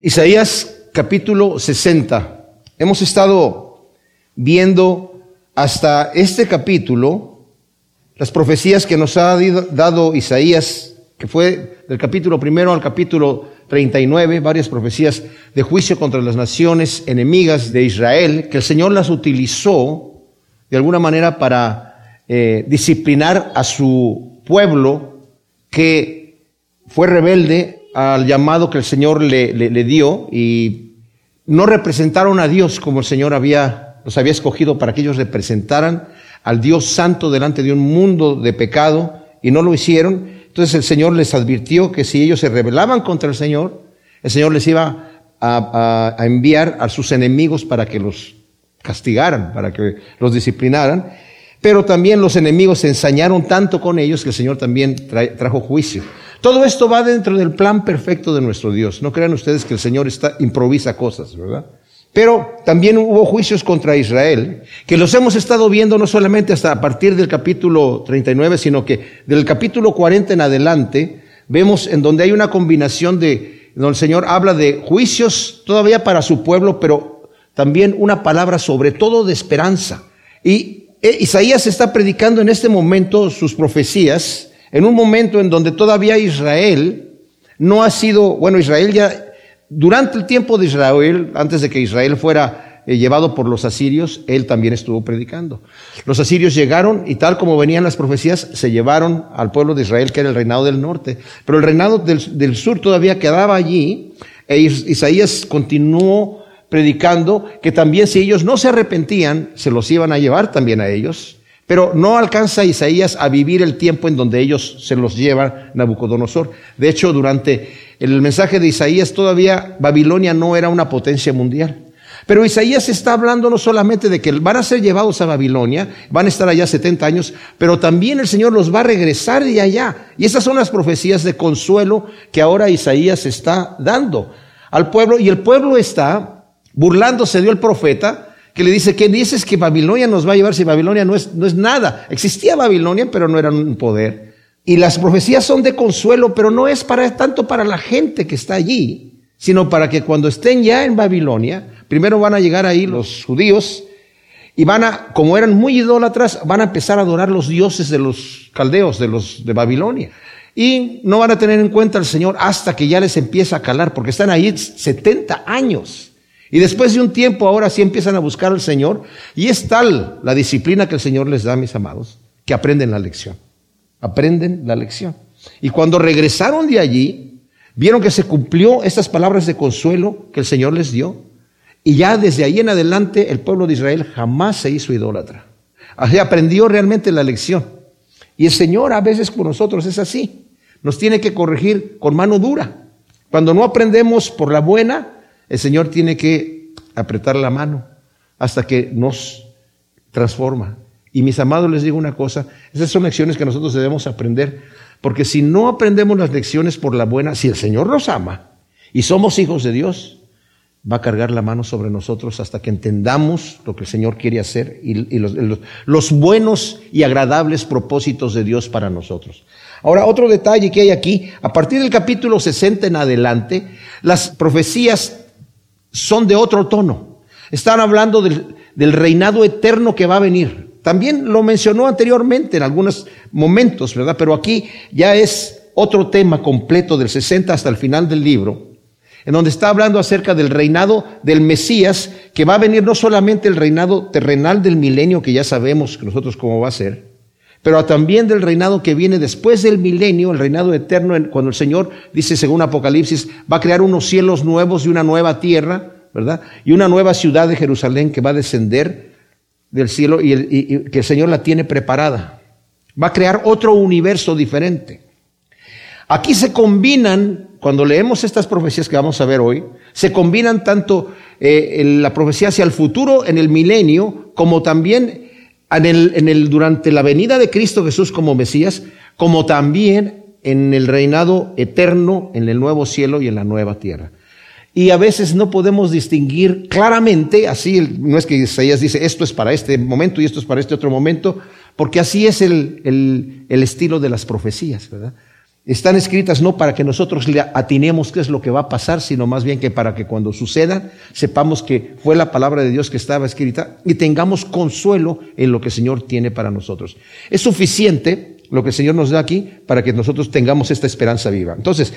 Isaías capítulo 60. Hemos estado viendo hasta este capítulo las profecías que nos ha dado Isaías, que fue del capítulo primero al capítulo 39, varias profecías de juicio contra las naciones enemigas de Israel, que el Señor las utilizó de alguna manera para eh, disciplinar a su pueblo que fue rebelde al llamado que el Señor le, dio y no representaron a Dios como el Señor había, los había escogido para que ellos representaran al Dios santo delante de un mundo de pecado y no lo hicieron. Entonces el Señor les advirtió que si ellos se rebelaban contra el Señor, el Señor les iba a, a, enviar a sus enemigos para que los castigaran, para que los disciplinaran. Pero también los enemigos se ensañaron tanto con ellos que el Señor también trajo juicio. Todo esto va dentro del plan perfecto de nuestro Dios. No crean ustedes que el Señor está, improvisa cosas, ¿verdad? Pero también hubo juicios contra Israel, que los hemos estado viendo no solamente hasta a partir del capítulo 39, sino que del capítulo 40 en adelante, vemos en donde hay una combinación de, donde el Señor habla de juicios todavía para su pueblo, pero también una palabra sobre todo de esperanza. Y eh, Isaías está predicando en este momento sus profecías, en un momento en donde todavía Israel no ha sido, bueno, Israel ya, durante el tiempo de Israel, antes de que Israel fuera eh, llevado por los asirios, él también estuvo predicando. Los asirios llegaron y tal como venían las profecías, se llevaron al pueblo de Israel, que era el reinado del norte. Pero el reinado del, del sur todavía quedaba allí, e Isaías continuó predicando que también si ellos no se arrepentían, se los iban a llevar también a ellos. Pero no alcanza Isaías a vivir el tiempo en donde ellos se los lleva Nabucodonosor. De hecho, durante el mensaje de Isaías todavía Babilonia no era una potencia mundial. Pero Isaías está hablando no solamente de que van a ser llevados a Babilonia, van a estar allá 70 años, pero también el Señor los va a regresar de allá. Y esas son las profecías de consuelo que ahora Isaías está dando al pueblo. Y el pueblo está burlándose de el profeta que le dice, ¿quién dices que Babilonia nos va a llevar si Babilonia no es, no es nada? Existía Babilonia, pero no era un poder. Y las profecías son de consuelo, pero no es para tanto para la gente que está allí, sino para que cuando estén ya en Babilonia, primero van a llegar ahí los judíos y van a, como eran muy idólatras, van a empezar a adorar los dioses de los caldeos, de los de Babilonia. Y no van a tener en cuenta al Señor hasta que ya les empieza a calar, porque están ahí 70 años. Y después de un tiempo ahora sí empiezan a buscar al Señor y es tal la disciplina que el Señor les da, mis amados, que aprenden la lección. Aprenden la lección. Y cuando regresaron de allí, vieron que se cumplió estas palabras de consuelo que el Señor les dio. Y ya desde ahí en adelante el pueblo de Israel jamás se hizo idólatra. Así aprendió realmente la lección. Y el Señor a veces con nosotros es así. Nos tiene que corregir con mano dura. Cuando no aprendemos por la buena, el Señor tiene que apretar la mano hasta que nos transforma. Y mis amados, les digo una cosa, esas son lecciones que nosotros debemos aprender, porque si no aprendemos las lecciones por la buena, si el Señor nos ama y somos hijos de Dios, va a cargar la mano sobre nosotros hasta que entendamos lo que el Señor quiere hacer y, los, buenos y agradables propósitos de Dios para nosotros. Ahora, otro detalle que hay aquí, a partir del capítulo 60 en adelante, las profecías son de otro tono. Están hablando del, reinado eterno que va a venir. También lo mencionó anteriormente en algunos momentos, ¿verdad? Pero aquí ya es otro tema completo del 60 hasta el final del libro, en donde está hablando acerca del reinado del Mesías, que va a venir no solamente el reinado terrenal del milenio, que ya sabemos nosotros cómo va a ser, pero también del reinado que viene después del milenio, el reinado eterno, cuando el Señor dice, según Apocalipsis, va a crear unos cielos nuevos y una nueva tierra, ¿verdad? Y una nueva ciudad de Jerusalén que va a descender del cielo y, que el Señor la tiene preparada. Va a crear otro universo diferente. Aquí se combinan, cuando leemos estas profecías que vamos a ver hoy, se combinan tanto eh, la profecía hacia el futuro en el milenio, como también en el, en el, durante la venida de Cristo Jesús como Mesías, como también en el reinado eterno, en el nuevo cielo y en la nueva tierra. Y a veces no podemos distinguir claramente, así no es que Isaías dice esto es para este momento y esto es para este otro momento, porque así es el, el, el estilo de las profecías, ¿verdad? Están escritas no para que nosotros le atinemos qué es lo que va a pasar, sino más bien que para que cuando suceda sepamos que fue la palabra de Dios que estaba escrita y tengamos consuelo en lo que el Señor tiene para nosotros. Es suficiente lo que el Señor nos da aquí para que nosotros tengamos esta esperanza viva. Entonces,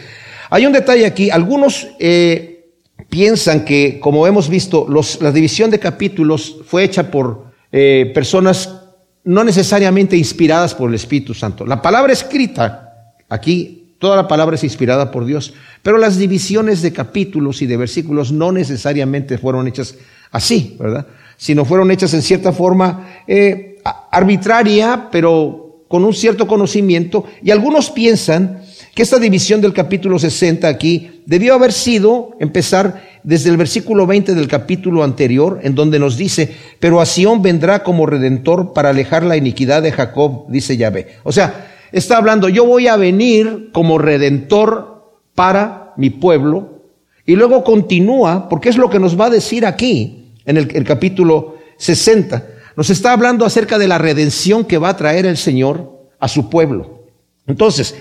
hay un detalle aquí. Algunos eh, piensan que, como hemos visto, la división de capítulos fue hecha por eh, personas no necesariamente inspiradas por el Espíritu Santo. La palabra escrita Aquí toda la palabra es inspirada por Dios, pero las divisiones de capítulos y de versículos no necesariamente fueron hechas así, ¿verdad? Sino fueron hechas en cierta forma eh, arbitraria, pero con un cierto conocimiento. Y algunos piensan que esta división del capítulo 60 aquí debió haber sido empezar desde el versículo 20 del capítulo anterior, en donde nos dice, pero a Sión vendrá como redentor para alejar la iniquidad de Jacob, dice Yahvé. O sea, está hablando, yo voy a venir como redentor para mi pueblo. Y luego continúa, porque es lo que nos va a decir aquí, en el, capítulo 60. Nos está hablando acerca de la redención que va a traer el Señor a su pueblo. Entonces,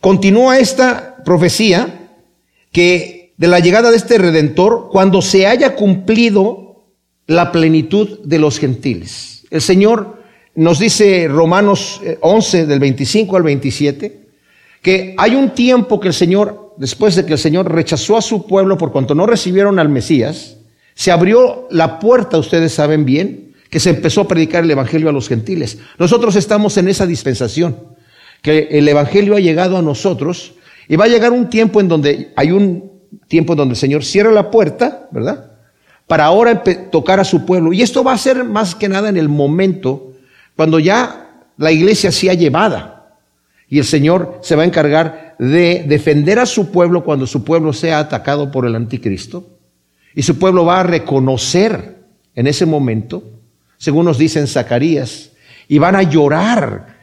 continúa esta profecía que de la llegada de este redentor cuando se haya cumplido la plenitud de los gentiles. El Señor nos dice Romanos 11 eh, del 25 al 27, que hay un tiempo que el Señor, después de que el Señor rechazó a su pueblo por cuanto no recibieron al Mesías, se abrió la puerta, ustedes saben bien, que se empezó a predicar el Evangelio a los gentiles. Nosotros estamos en esa dispensación, que el Evangelio ha llegado a nosotros y va a llegar un tiempo en donde hay un tiempo en donde el Señor cierra la puerta, ¿verdad? Para ahora tocar a su pueblo. Y esto va a ser más que nada en el momento cuando ya la iglesia sea llevada y el Señor se va a encargar de defender a su pueblo cuando su pueblo sea atacado por el anticristo, y su pueblo va a reconocer en ese momento, según nos dice en Zacarías, y van a llorar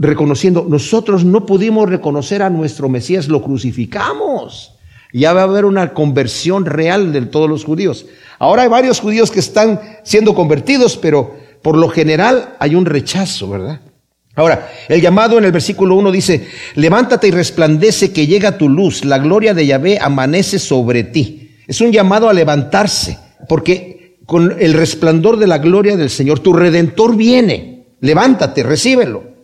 reconociendo, nosotros no pudimos reconocer a nuestro Mesías, lo crucificamos. Ya va a haber una conversión real de todos los judíos. Ahora hay varios judíos que están siendo convertidos, pero por lo general hay un rechazo, ¿verdad? Ahora, el llamado en el versículo 1 dice, levántate y resplandece que llega tu luz, la gloria de Yahvé amanece sobre ti. Es un llamado a levantarse, porque con el resplandor de la gloria del Señor, tu redentor viene. Levántate, recíbelo.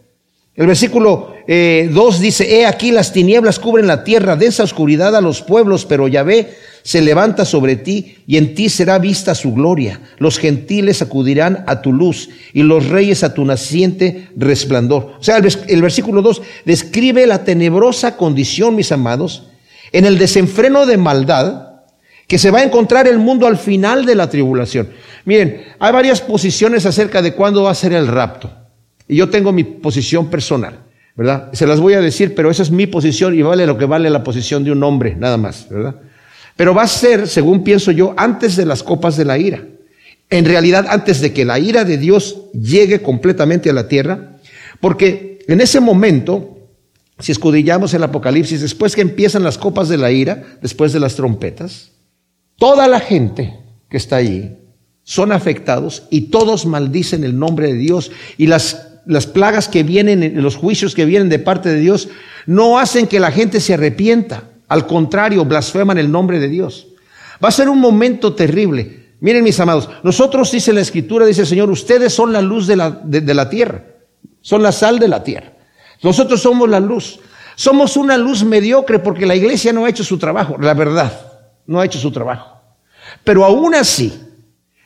El versículo 2 eh, dice, he aquí las tinieblas cubren la tierra, densa oscuridad a los pueblos, pero Yahvé se levanta sobre ti y en ti será vista su gloria. Los gentiles acudirán a tu luz y los reyes a tu naciente resplandor. O sea, el, versículo 2 describe la tenebrosa condición, mis amados, en el desenfreno de maldad que se va a encontrar el mundo al final de la tribulación. Miren, hay varias posiciones acerca de cuándo va a ser el rapto. Y yo tengo mi posición personal, ¿verdad? Se las voy a decir, pero esa es mi posición y vale lo que vale la posición de un hombre, nada más, ¿verdad? Pero va a ser, según pienso yo, antes de las copas de la ira. En realidad, antes de que la ira de Dios llegue completamente a la tierra, porque en ese momento, si escudillamos el Apocalipsis, después que empiezan las copas de la ira, después de las trompetas, toda la gente que está allí son afectados y todos maldicen el nombre de Dios y las, las plagas que vienen, los juicios que vienen de parte de Dios, no hacen que la gente se arrepienta. Al contrario, blasfeman el nombre de Dios. Va a ser un momento terrible. Miren mis amados, nosotros dice la escritura, dice el Señor, ustedes son la luz de la, de la tierra, son la sal de la tierra. Nosotros somos la luz. Somos una luz mediocre porque la iglesia no ha hecho su trabajo, la verdad, no ha hecho su trabajo. Pero aún así,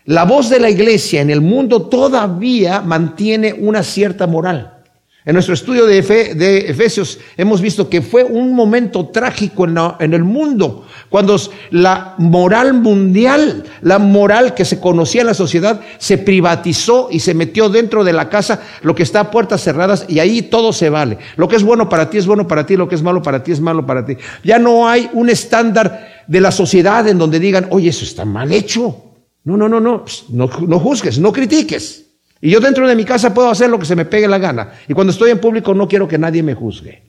la voz de la iglesia en el mundo todavía mantiene una cierta moral. En nuestro estudio de, Efesios hemos visto que fue un momento trágico en, el mundo, cuando la moral mundial, la moral que se conocía en la sociedad, se privatizó y se metió dentro de la casa, lo que está a puertas cerradas, y ahí todo se vale. Lo que es bueno para ti es bueno para ti, lo que es malo para ti es malo para ti. Ya no hay un estándar de la sociedad en donde digan, oye, eso está mal hecho. No, no, no, no, no, no juzgues, no critiques. Y yo dentro de mi casa puedo hacer lo que se me pegue la gana. Y cuando estoy en público no quiero que nadie me juzgue.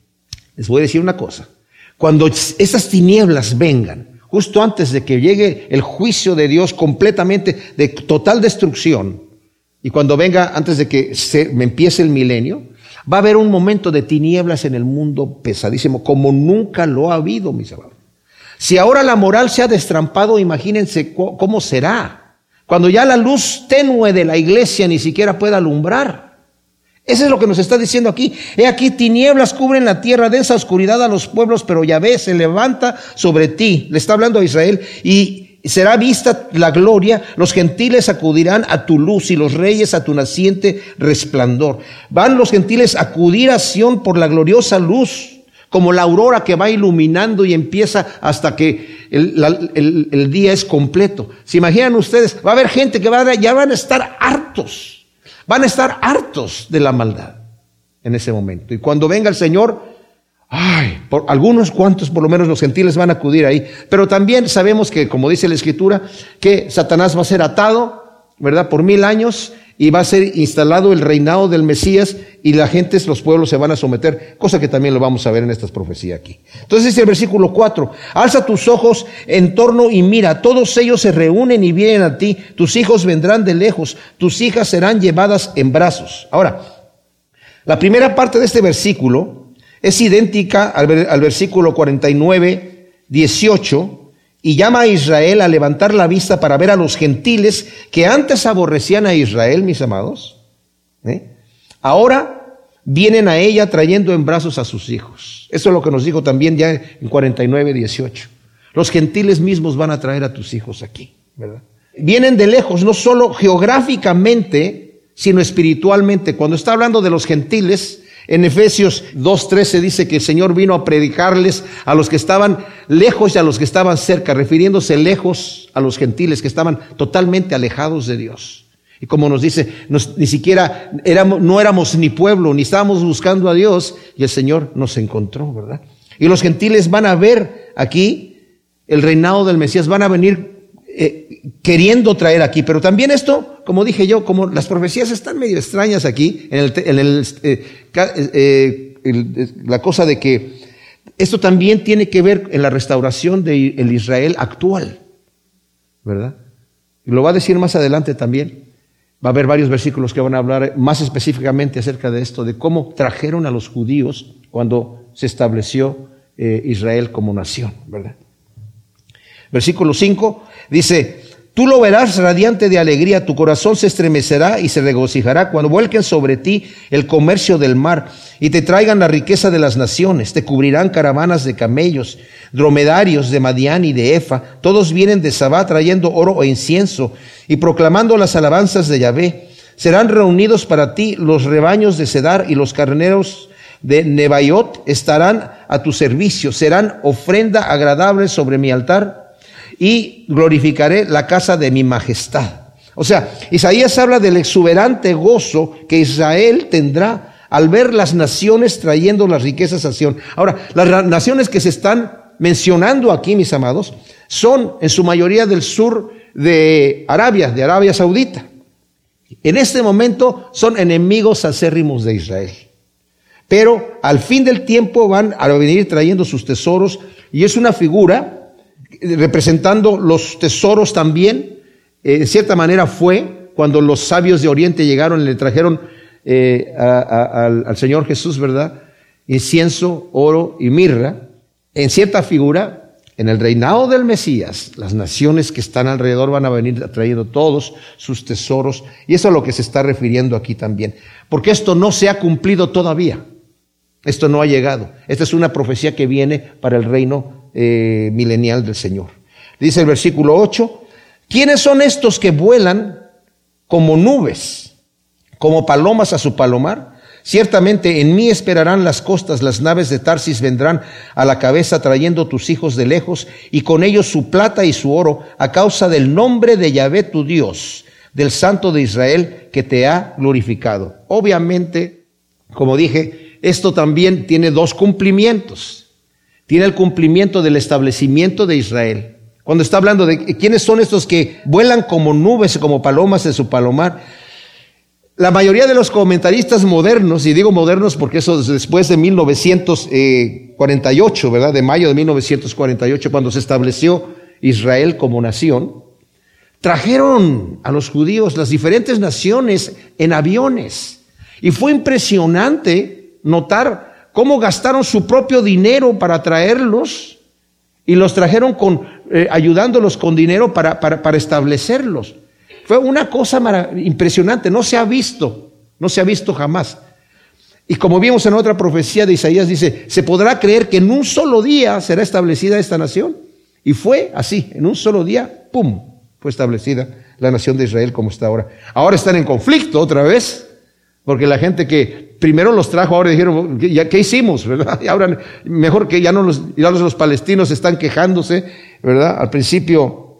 Les voy a decir una cosa. Cuando esas tinieblas vengan, justo antes de que llegue el juicio de Dios completamente de total destrucción, y cuando venga, antes de que se, me empiece el milenio, va a haber un momento de tinieblas en el mundo pesadísimo, como nunca lo ha habido, mis amados. Si ahora la moral se ha destrampado, imagínense cómo será. Cuando ya la luz tenue de la iglesia ni siquiera pueda alumbrar. Eso es lo que nos está diciendo aquí. He aquí tinieblas cubren la tierra, densa oscuridad a los pueblos, pero Yahvé se levanta sobre ti. Le está hablando a Israel y será vista la gloria, los gentiles acudirán a tu luz y los reyes a tu naciente resplandor. Van los gentiles a acudir a Sión por la gloriosa luz, como la aurora que va iluminando y empieza hasta que el, día es completo. ¿Se imaginan ustedes? Va a haber gente que va ya van a estar hartos, van a estar hartos de la maldad en ese momento. Y cuando venga el Señor, Ay, por algunos cuantos, por lo menos los gentiles van a acudir ahí. Pero también sabemos que, como dice la Escritura, que Satanás va a ser atado, ¿verdad? Por mil años y va a ser instalado el reinado del Mesías y la gente, los pueblos se van a someter, cosa que también lo vamos a ver en estas profecías aquí. Entonces dice el versículo 4, alza tus ojos en torno y mira, todos ellos se reúnen y vienen a ti, tus hijos vendrán de lejos, tus hijas serán llevadas en brazos. Ahora, la primera parte de este versículo es idéntica al, versículo 49, 18, y llama a Israel a levantar la vista para ver a los gentiles que antes aborrecían a Israel, mis amados. ¿eh? Ahora vienen a ella trayendo en brazos a sus hijos. Eso es lo que nos dijo también ya en 49, 18. Los gentiles mismos van a traer a tus hijos aquí. Vienen de lejos, no solo geográficamente, sino espiritualmente. Cuando está hablando de los gentiles, en Efesios 2.13 dice que el Señor vino a predicarles a los que estaban lejos y a los que estaban cerca, refiriéndose lejos a los gentiles que estaban totalmente alejados de Dios. Y como nos dice, ni siquiera éramos, no éramos ni pueblo, ni estábamos buscando a Dios, y el Señor nos encontró, ¿verdad? Y los gentiles van a ver aquí el reinado del Mesías, van a venir eh, queriendo traer aquí. Pero también esto, como dije yo, como las profecías están medio extrañas aquí, en, el, eh, eh, la cosa de que esto también tiene que ver en la restauración del Israel actual, ¿verdad? Y lo va a decir más adelante también. Va a haber varios versículos que van a hablar más específicamente acerca de esto, de cómo trajeron a los judíos cuando se estableció Israel como nación, ¿verdad? Versículo 5 dice, tú lo verás radiante de alegría, tu corazón se estremecerá y se regocijará cuando vuelquen sobre ti el comercio del mar y te traigan la riqueza de las naciones, te cubrirán caravanas de camellos, dromedarios de Madián y de Efa, todos vienen de Sabá trayendo oro e incienso y proclamando las alabanzas de Yahvé. Serán reunidos para ti los rebaños de Cedar y los carneros de Nebaiot estarán a tu servicio, serán ofrenda agradable sobre mi altar y glorificaré la casa de mi majestad. O sea, Isaías habla del exuberante gozo que Israel tendrá al ver las naciones trayendo las riquezas a Sion. Ahora, las naciones que se están mencionando aquí, mis amados, son en su mayoría del sur de Arabia, de Arabia Saudita. En este momento son enemigos acérrimos de Israel. Pero al fin del tiempo van a venir trayendo sus tesoros y es una figura representando los tesoros también. Eh, en cierta manera fue cuando los sabios de Oriente llegaron y le trajeron eh, al, Señor Jesús, ¿verdad? Incienso, oro y mirra. En cierta figura, en el reinado del Mesías, las naciones que están alrededor van a venir trayendo todos sus tesoros. Y eso es a lo que se está refiriendo aquí también. Porque esto no se ha cumplido todavía. Esto no ha llegado. Esta es una profecía que viene para el reino eh, milenial del Señor. Dice el versículo 8, ¿quiénes son estos que vuelan como nubes, como palomas a su palomar? Ciertamente en mí esperarán las costas, las naves de Tarsis vendrán a la cabeza trayendo tus hijos de lejos y con ellos su plata y su oro a causa del nombre de Yahvé tu Dios, del Santo de Israel que te ha glorificado. Obviamente, como dije, esto también tiene dos cumplimientos tiene el cumplimiento del establecimiento de Israel. Cuando está hablando de quiénes son estos que vuelan como nubes, como palomas en su palomar, la mayoría de los comentaristas modernos, y digo modernos porque eso es después de 1948, ¿verdad? De mayo de 1948, cuando se estableció Israel como nación, trajeron a los judíos las diferentes naciones en aviones. Y fue impresionante notar cómo gastaron su propio dinero para traerlos y los trajeron con, eh, ayudándolos con dinero para, para, establecerlos. Fue una cosa impresionante, no se ha visto, no se ha visto jamás. Y como vimos en otra profecía de Isaías, dice, se podrá creer que en un solo día será establecida esta nación. Y fue así, en un solo día, ¡pum!, fue establecida la nación de Israel como está ahora. Ahora están en conflicto otra vez, porque la gente que primero los trajo, ahora dijeron, ¿qué hicimos? ¿verdad? Y ahora mejor que ya no los, ya los, palestinos están quejándose, ¿verdad? Al principio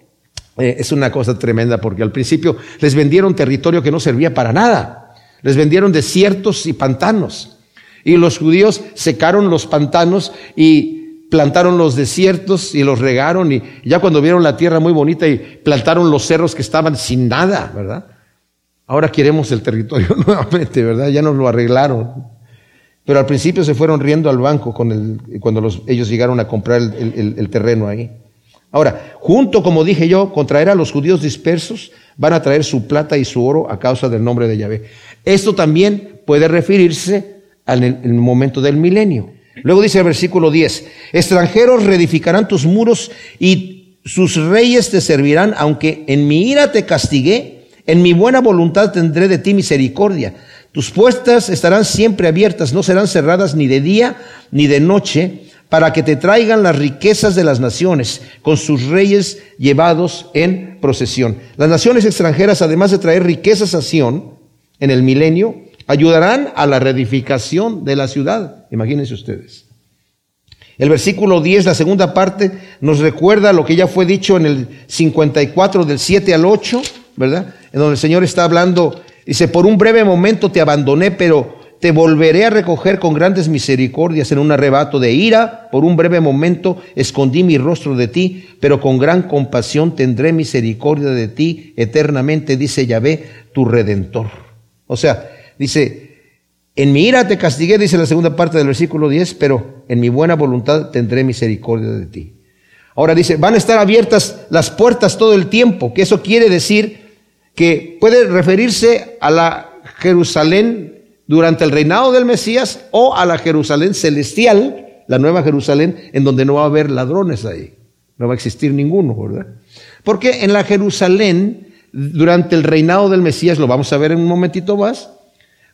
eh, es una cosa tremenda, porque al principio les vendieron territorio que no servía para nada. Les vendieron desiertos y pantanos. Y los judíos secaron los pantanos y plantaron los desiertos y los regaron y ya cuando vieron la tierra muy bonita y plantaron los cerros que estaban sin nada, ¿verdad? Ahora queremos el territorio nuevamente, ¿verdad? Ya nos lo arreglaron. Pero al principio se fueron riendo al banco cuando los, ellos llegaron a comprar el, terreno ahí. Ahora, junto, como dije yo, con traer a los judíos dispersos, van a traer su plata y su oro a causa del nombre de Yahvé. Esto también puede referirse al momento del milenio. Luego dice el versículo 10, extranjeros reedificarán tus muros y sus reyes te servirán, aunque en mi ira te castigué, en mi buena voluntad tendré de ti misericordia. Tus puertas estarán siempre abiertas, no serán cerradas ni de día ni de noche, para que te traigan las riquezas de las naciones, con sus reyes llevados en procesión. Las naciones extranjeras, además de traer riquezas a Sion en el milenio, ayudarán a la reedificación de la ciudad. Imagínense ustedes. El versículo 10, la segunda parte, nos recuerda lo que ya fue dicho en el 54 del 7 al 8, ¿verdad? En donde el Señor está hablando, dice, por un breve momento te abandoné, pero te volveré a recoger con grandes misericordias en un arrebato de ira. Por un breve momento escondí mi rostro de ti, pero con gran compasión tendré misericordia de ti eternamente, dice Yahvé, tu redentor. O sea, Dice, en mi ira te castigué, dice la segunda parte del versículo 10, pero en mi buena voluntad tendré misericordia de ti. Ahora dice, van a estar abiertas las puertas todo el tiempo, que eso quiere decir que puede referirse a la Jerusalén durante el reinado del Mesías o a la Jerusalén celestial, la nueva Jerusalén, en donde no va a haber ladrones ahí. No va a existir ninguno, ¿verdad? Porque en la Jerusalén, durante el reinado del Mesías, lo vamos a ver en un momentito más,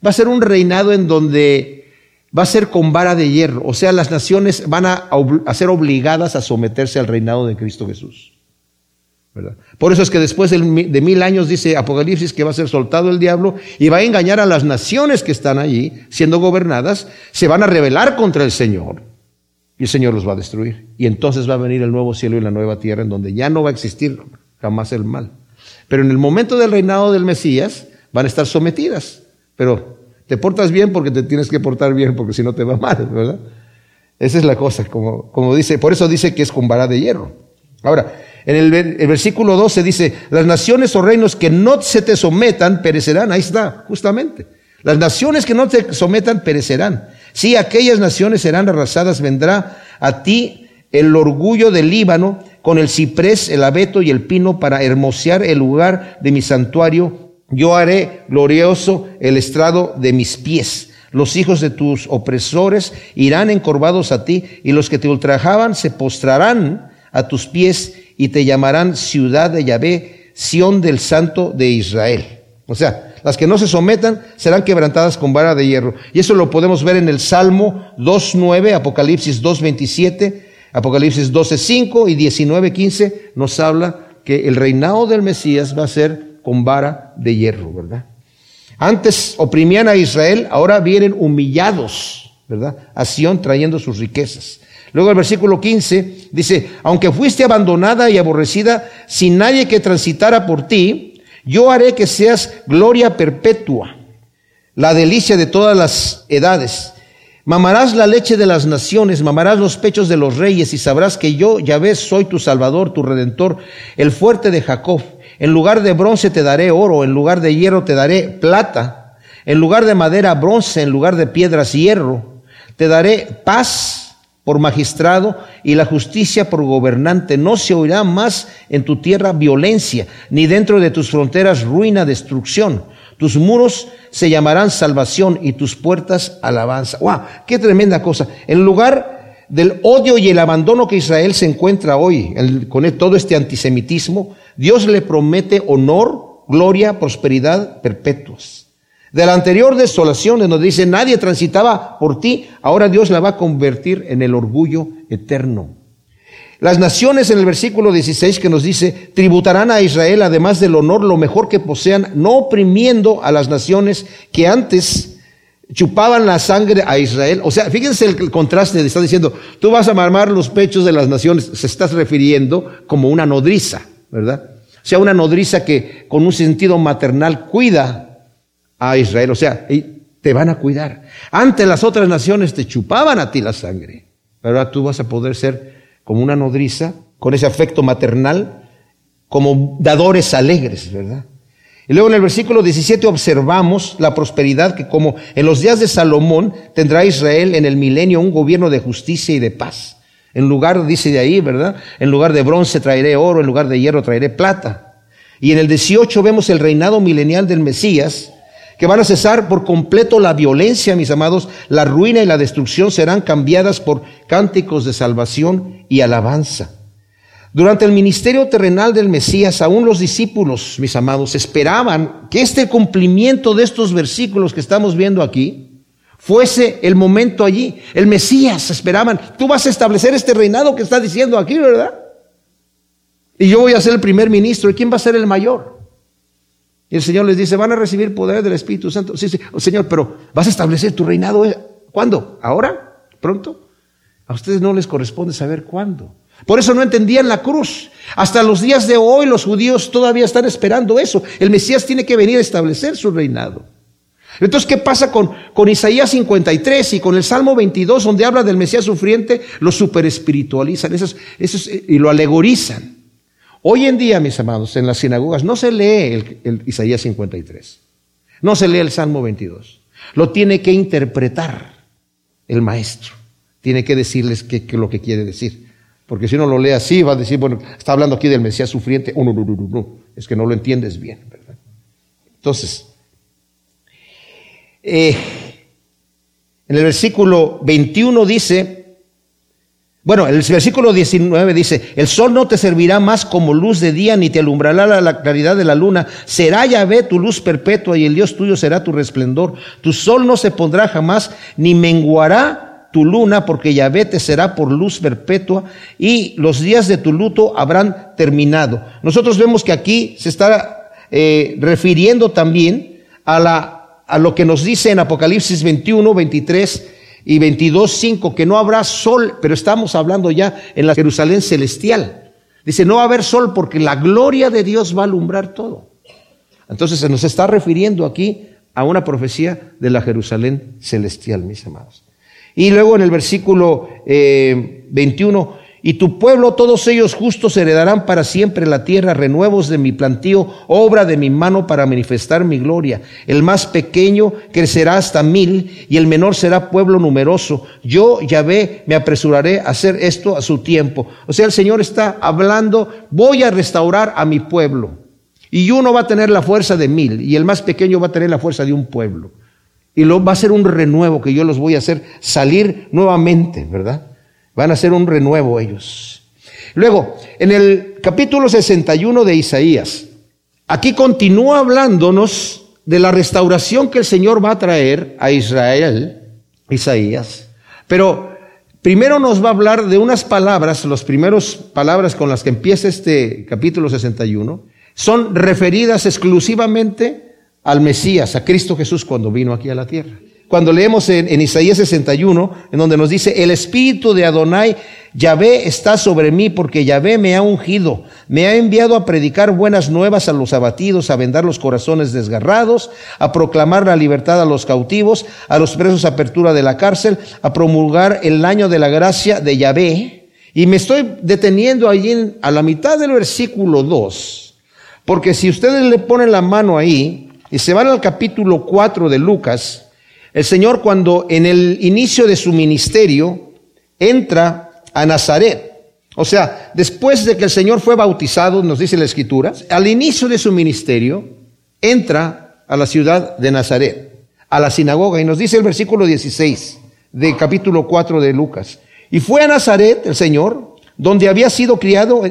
Va a ser un reinado en donde va a ser con vara de hierro. O sea, las naciones van a, ser obligadas a someterse al reinado de Cristo Jesús. Por eso es que después de mil años dice Apocalipsis que va a ser soltado el diablo y va a engañar a las naciones que están allí siendo gobernadas, se van a rebelar contra el Señor y el Señor los va a destruir. Y entonces va a venir el nuevo cielo y la nueva tierra en donde ya no va a existir jamás el mal. Pero en el momento del reinado del Mesías van a estar sometidas. Pero te portas bien porque te tienes que portar bien, porque si no te va mal, ¿verdad? Esa es la cosa, como, como dice, por eso dice que es con vara de hierro. Ahora, en el, el, versículo 12 dice, las naciones o reinos que no se te sometan perecerán. Ahí está, justamente. Las naciones que no te sometan perecerán. Sí, aquellas naciones serán arrasadas, vendrá a ti el orgullo del Líbano con el ciprés, el abeto y el pino para hermosear el lugar de mi santuario yo haré glorioso el estrado de mis pies. Los hijos de tus opresores irán encorvados a ti, y los que te ultrajaban se postrarán a tus pies y te llamarán ciudad de Yahvé, Sión del Santo de Israel. O sea, las que no se sometan serán quebrantadas con vara de hierro. Y eso lo podemos ver en el Salmo 2.9, Apocalipsis 2.27, Apocalipsis 12.5 y 19.15 nos habla que el reinado del Mesías va a ser con vara de hierro, ¿verdad? Antes oprimían a Israel, ahora vienen humillados, ¿verdad? A Sion trayendo sus riquezas. Luego el versículo 15 dice, aunque fuiste abandonada y aborrecida, sin nadie que transitara por ti, yo haré que seas gloria perpetua, la delicia de todas las edades. Mamarás la leche de las naciones, mamarás los pechos de los reyes y sabrás que yo, Yahvé, soy tu Salvador, tu Redentor, el fuerte de Jacob. En lugar de bronce te daré oro, en lugar de hierro te daré plata, en lugar de madera bronce, en lugar de piedras hierro. Te daré paz por magistrado y la justicia por gobernante. No se oirá más en tu tierra violencia, ni dentro de tus fronteras ruina, destrucción. Tus muros se llamarán salvación y tus puertas alabanza. ¡Wow! ¡Qué tremenda cosa! En lugar del odio y el abandono que Israel se encuentra hoy con todo este antisemitismo, Dios le promete honor, gloria, prosperidad perpetuos de la anterior desolación, donde dice, nadie transitaba por ti, ahora Dios la va a convertir en el orgullo eterno. Las naciones en el versículo 16 que nos dice, tributarán a Israel además del honor lo mejor que posean, no oprimiendo a las naciones que antes chupaban la sangre a Israel. O sea, fíjense el contraste, está diciendo, tú vas a marmar los pechos de las naciones, se estás refiriendo como una nodriza, ¿verdad? O sea, una nodriza que con un sentido maternal cuida a Israel. O sea, te van a cuidar. Antes las otras naciones te chupaban a ti la sangre. Pero ahora tú vas a poder ser como una nodriza, con ese afecto maternal, como dadores alegres, ¿verdad? Y luego en el versículo 17 observamos la prosperidad que como en los días de Salomón tendrá Israel en el milenio un gobierno de justicia y de paz. En lugar, dice de ahí, ¿verdad? En lugar de bronce traeré oro, en lugar de hierro traeré plata. Y en el 18 vemos el reinado milenial del Mesías, que van a cesar por completo la violencia, mis amados, la ruina y la destrucción serán cambiadas por cánticos de salvación y alabanza. Durante el ministerio terrenal del Mesías, aún los discípulos, mis amados, esperaban que este cumplimiento de estos versículos que estamos viendo aquí fuese el momento allí. El Mesías esperaban, tú vas a establecer este reinado que está diciendo aquí, ¿verdad? Y yo voy a ser el primer ministro. ¿Y quién va a ser el mayor? Y el Señor les dice, van a recibir poder del Espíritu Santo. Sí, sí, oh, Señor, pero vas a establecer tu reinado. Eh, ¿Cuándo? ¿Ahora? ¿Pronto? A ustedes no les corresponde saber cuándo. Por eso no entendían la cruz. Hasta los días de hoy los judíos todavía están esperando eso. El Mesías tiene que venir a establecer su reinado. Entonces, ¿qué pasa con, con Isaías 53 y con el Salmo 22, donde habla del Mesías sufriente? Lo superespiritualizan esos, esos, eh, y lo alegorizan. Hoy en día, mis amados, en las sinagogas no se lee el, Isaías 53, no se lee el Salmo 22, lo tiene que interpretar el maestro, tiene que decirles qué lo que quiere decir. Porque si uno lo lee así, va a decir, bueno, está hablando aquí del Mesías sufriente. Oh, no, no, no, no, es que no lo entiendes bien, ¿verdad? Entonces, eh, en el versículo 21 dice, bueno, el versículo 19 dice, el sol no te servirá más como luz de día, ni te alumbrará la claridad de la luna. Será Yahvé tu luz perpetua y el Dios tuyo será tu resplendor. Tu sol no se pondrá jamás, ni menguará tu luna, porque Yahvé te será por luz perpetua y los días de tu luto habrán terminado. Nosotros vemos que aquí se está eh, refiriendo también a, la, a lo que nos dice en Apocalipsis 21, 23 y 22.5, que no habrá sol, pero estamos hablando ya en la Jerusalén celestial. Dice, no va a haber sol porque la gloria de Dios va a alumbrar todo. Entonces se nos está refiriendo aquí a una profecía de la Jerusalén celestial, mis amados. Y luego en el versículo eh, 21, y tu pueblo, todos ellos justos, heredarán para siempre la tierra, renuevos de mi plantío, obra de mi mano para manifestar mi gloria. El más pequeño crecerá hasta mil y el menor será pueblo numeroso. Yo, Yahvé, me apresuraré a hacer esto a su tiempo. O sea, el Señor está hablando, voy a restaurar a mi pueblo. Y uno va a tener la fuerza de mil y el más pequeño va a tener la fuerza de un pueblo. Y lo, va a ser un renuevo que yo los voy a hacer salir nuevamente, ¿verdad? Van a ser un renuevo ellos. Luego, en el capítulo 61 de Isaías, aquí continúa hablándonos de la restauración que el Señor va a traer a Israel, Isaías. Pero primero nos va a hablar de unas palabras, las primeras palabras con las que empieza este capítulo 61, son referidas exclusivamente al Mesías, a Cristo Jesús cuando vino aquí a la tierra cuando leemos en, Isaías 61, en donde nos dice, el espíritu de Adonai, Yahvé está sobre mí porque Yahvé me ha ungido, me ha enviado a predicar buenas nuevas a los abatidos, a vendar los corazones desgarrados, a proclamar la libertad a los cautivos, a los presos apertura de la cárcel, a promulgar el año de la gracia de Yahvé. Y me estoy deteniendo allí a la mitad del versículo 2, porque si ustedes le ponen la mano ahí y se van al capítulo 4 de Lucas, el Señor cuando en el inicio de su ministerio entra a Nazaret. O sea, después de que el Señor fue bautizado, nos dice la Escritura, al inicio de su ministerio, entra a la ciudad de Nazaret, a la sinagoga, y nos dice el versículo 16 del capítulo 4 de Lucas. Y fue a Nazaret el Señor, donde había sido criado,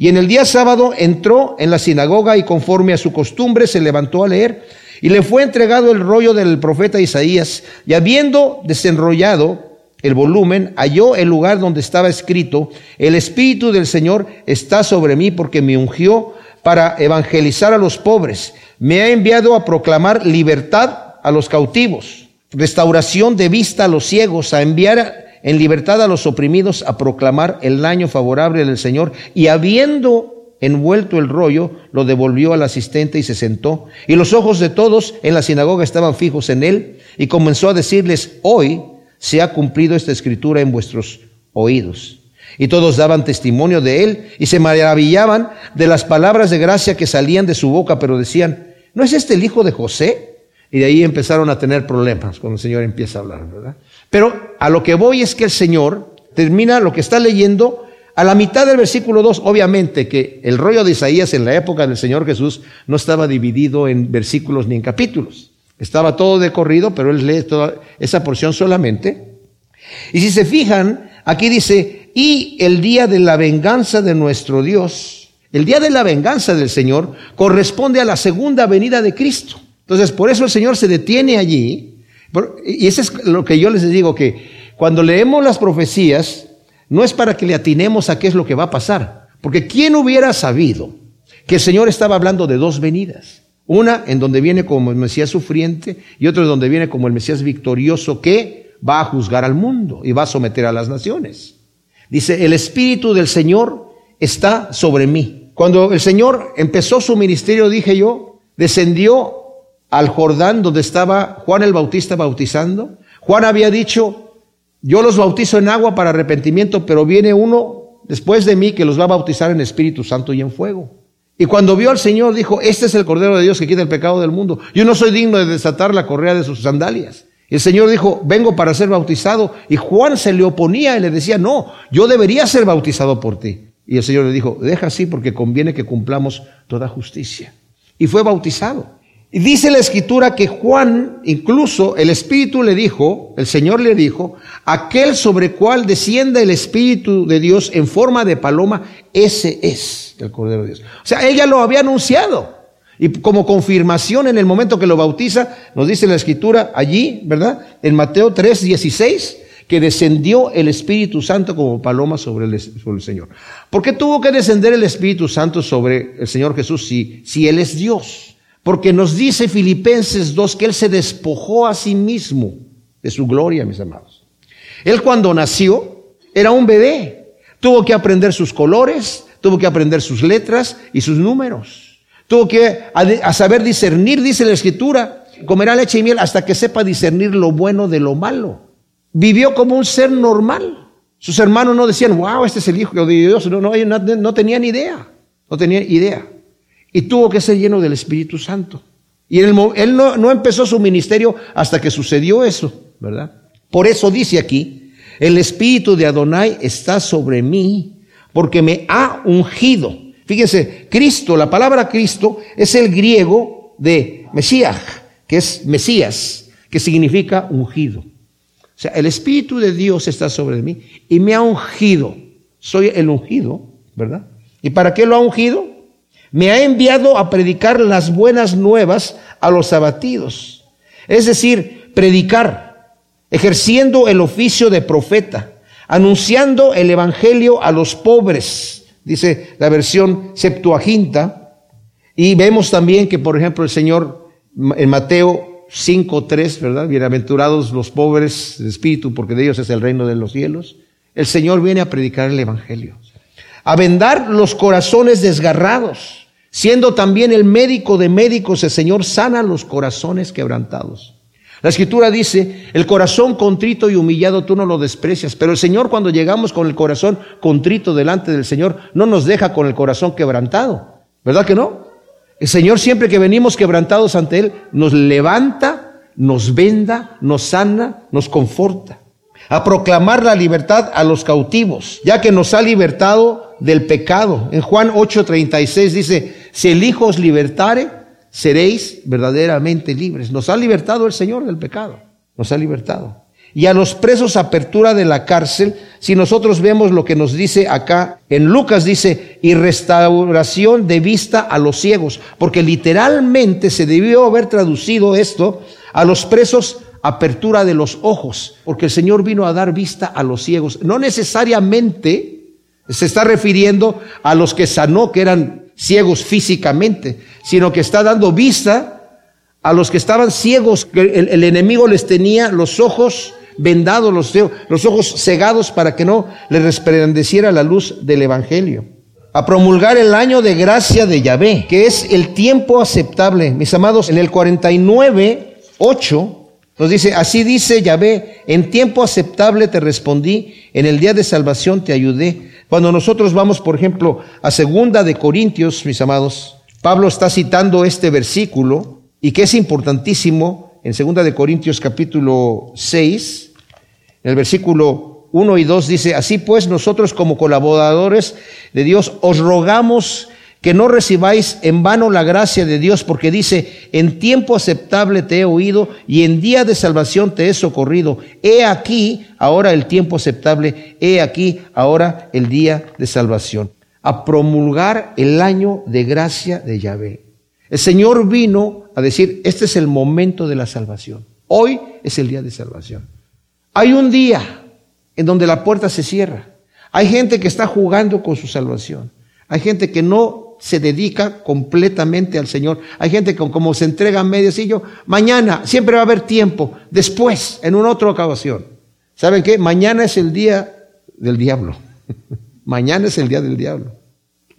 y en el día sábado entró en la sinagoga y conforme a su costumbre se levantó a leer, y le fue entregado el rollo del profeta Isaías, y habiendo desenrollado el volumen, halló el lugar donde estaba escrito, el Espíritu del Señor está sobre mí porque me ungió para evangelizar a los pobres, me ha enviado a proclamar libertad a los cautivos, restauración de vista a los ciegos, a enviar en libertad a los oprimidos, a proclamar el año favorable del Señor, y habiendo envuelto el rollo, lo devolvió al asistente y se sentó. Y los ojos de todos en la sinagoga estaban fijos en él, y comenzó a decirles, hoy se ha cumplido esta escritura en vuestros oídos. Y todos daban testimonio de él y se maravillaban de las palabras de gracia que salían de su boca, pero decían, ¿no es este el hijo de José? Y de ahí empezaron a tener problemas cuando el Señor empieza a hablar, ¿verdad? Pero a lo que voy es que el Señor termina lo que está leyendo a la mitad del versículo 2, obviamente que el rollo de Isaías en la época del Señor Jesús no estaba dividido en versículos ni en capítulos. Estaba todo de corrido, pero él lee toda esa porción solamente. Y si se fijan, aquí dice, y el día de la venganza de nuestro Dios, el día de la venganza del Señor corresponde a la segunda venida de Cristo. Entonces, por eso el Señor se detiene allí. Y eso es lo que yo les digo, que cuando leemos las profecías, no es para que le atinemos a qué es lo que va a pasar. Porque ¿quién hubiera sabido que el Señor estaba hablando de dos venidas? Una en donde viene como el Mesías sufriente y otra en donde viene como el Mesías victorioso que va a juzgar al mundo y va a someter a las naciones. Dice, el Espíritu del Señor está sobre mí. Cuando el Señor empezó su ministerio, dije yo, descendió al Jordán donde estaba Juan el Bautista bautizando. Juan había dicho, yo los bautizo en agua para arrepentimiento, pero viene uno después de mí que los va a bautizar en Espíritu Santo y en fuego. Y cuando vio al Señor dijo, este es el Cordero de Dios que quita el pecado del mundo. Yo no soy digno de desatar la correa de sus sandalias. El Señor dijo, vengo para ser bautizado. Y Juan se le oponía y le decía, no, yo debería ser bautizado por ti. Y el Señor le dijo, deja así porque conviene que cumplamos toda justicia. Y fue bautizado. Y dice la escritura que Juan, incluso el Espíritu le dijo, el Señor le dijo, aquel sobre cual descienda el Espíritu de Dios en forma de paloma, ese es el Cordero de Dios. O sea, ella lo había anunciado. Y como confirmación en el momento que lo bautiza, nos dice la escritura allí, ¿verdad? En Mateo 3, 16, que descendió el Espíritu Santo como paloma sobre el, sobre el Señor. ¿Por qué tuvo que descender el Espíritu Santo sobre el Señor Jesús si, si Él es Dios? Porque nos dice Filipenses 2 que Él se despojó a sí mismo de su gloria, mis amados. Él cuando nació era un bebé. Tuvo que aprender sus colores, tuvo que aprender sus letras y sus números. Tuvo que a, saber discernir, dice la escritura, comerá leche y miel hasta que sepa discernir lo bueno de lo malo. Vivió como un ser normal. Sus hermanos no decían, wow, este es el hijo de Dios. No, no, no, no tenían idea. No tenían idea y tuvo que ser lleno del Espíritu Santo. Y él, no, no empezó su ministerio hasta que sucedió eso, ¿verdad? Por eso dice aquí, el Espíritu de Adonai está sobre mí porque me ha ungido. Fíjense, Cristo, la palabra Cristo es el griego de Mesías, que es Mesías, que significa ungido. O sea, el Espíritu de Dios está sobre mí y me ha ungido. Soy el ungido, ¿verdad? ¿Y para qué lo ha ungido? Me ha enviado a predicar las buenas nuevas a los abatidos. Es decir, predicar, ejerciendo el oficio de profeta, anunciando el Evangelio a los pobres, dice la versión Septuaginta. Y vemos también que, por ejemplo, el Señor en Mateo 5.3, ¿verdad? Bienaventurados los pobres de espíritu, porque de ellos es el reino de los cielos. El Señor viene a predicar el Evangelio a vendar los corazones desgarrados. Siendo también el médico de médicos, el Señor sana los corazones quebrantados. La escritura dice, el corazón contrito y humillado tú no lo desprecias, pero el Señor cuando llegamos con el corazón contrito delante del Señor, no nos deja con el corazón quebrantado. ¿Verdad que no? El Señor siempre que venimos quebrantados ante Él, nos levanta, nos venda, nos sana, nos conforta. a proclamar la libertad a los cautivos, ya que nos ha libertado del pecado. En Juan 8:36 dice, si el Hijo os libertare, seréis verdaderamente libres. Nos ha libertado el Señor del pecado, nos ha libertado. Y a los presos apertura de la cárcel, si nosotros vemos lo que nos dice acá, en Lucas dice, y restauración de vista a los ciegos, porque literalmente se debió haber traducido esto a los presos apertura de los ojos, porque el Señor vino a dar vista a los ciegos. No necesariamente se está refiriendo a los que sanó, que eran ciegos físicamente, sino que está dando vista a los que estaban ciegos, que el, enemigo les tenía los ojos vendados, los, los ojos cegados para que no les resplandeciera la luz del Evangelio. A promulgar el año de gracia de Yahvé, que es el tiempo aceptable. Mis amados, en el 49, 8, nos dice, así dice Yahvé, en tiempo aceptable te respondí, en el día de salvación te ayudé. Cuando nosotros vamos, por ejemplo, a segunda de Corintios, mis amados, Pablo está citando este versículo y que es importantísimo en segunda de Corintios capítulo 6, en el versículo 1 y 2 dice, así pues nosotros como colaboradores de Dios os rogamos que no recibáis en vano la gracia de Dios, porque dice, en tiempo aceptable te he oído y en día de salvación te he socorrido. He aquí ahora el tiempo aceptable, he aquí ahora el día de salvación. A promulgar el año de gracia de Yahvé. El Señor vino a decir, este es el momento de la salvación. Hoy es el día de salvación. Hay un día en donde la puerta se cierra. Hay gente que está jugando con su salvación. Hay gente que no se dedica completamente al Señor. Hay gente que como se entrega a mediocillo, mañana siempre va a haber tiempo, después, en una otra ocasión. ¿Saben qué? Mañana es el día del diablo. mañana es el día del diablo.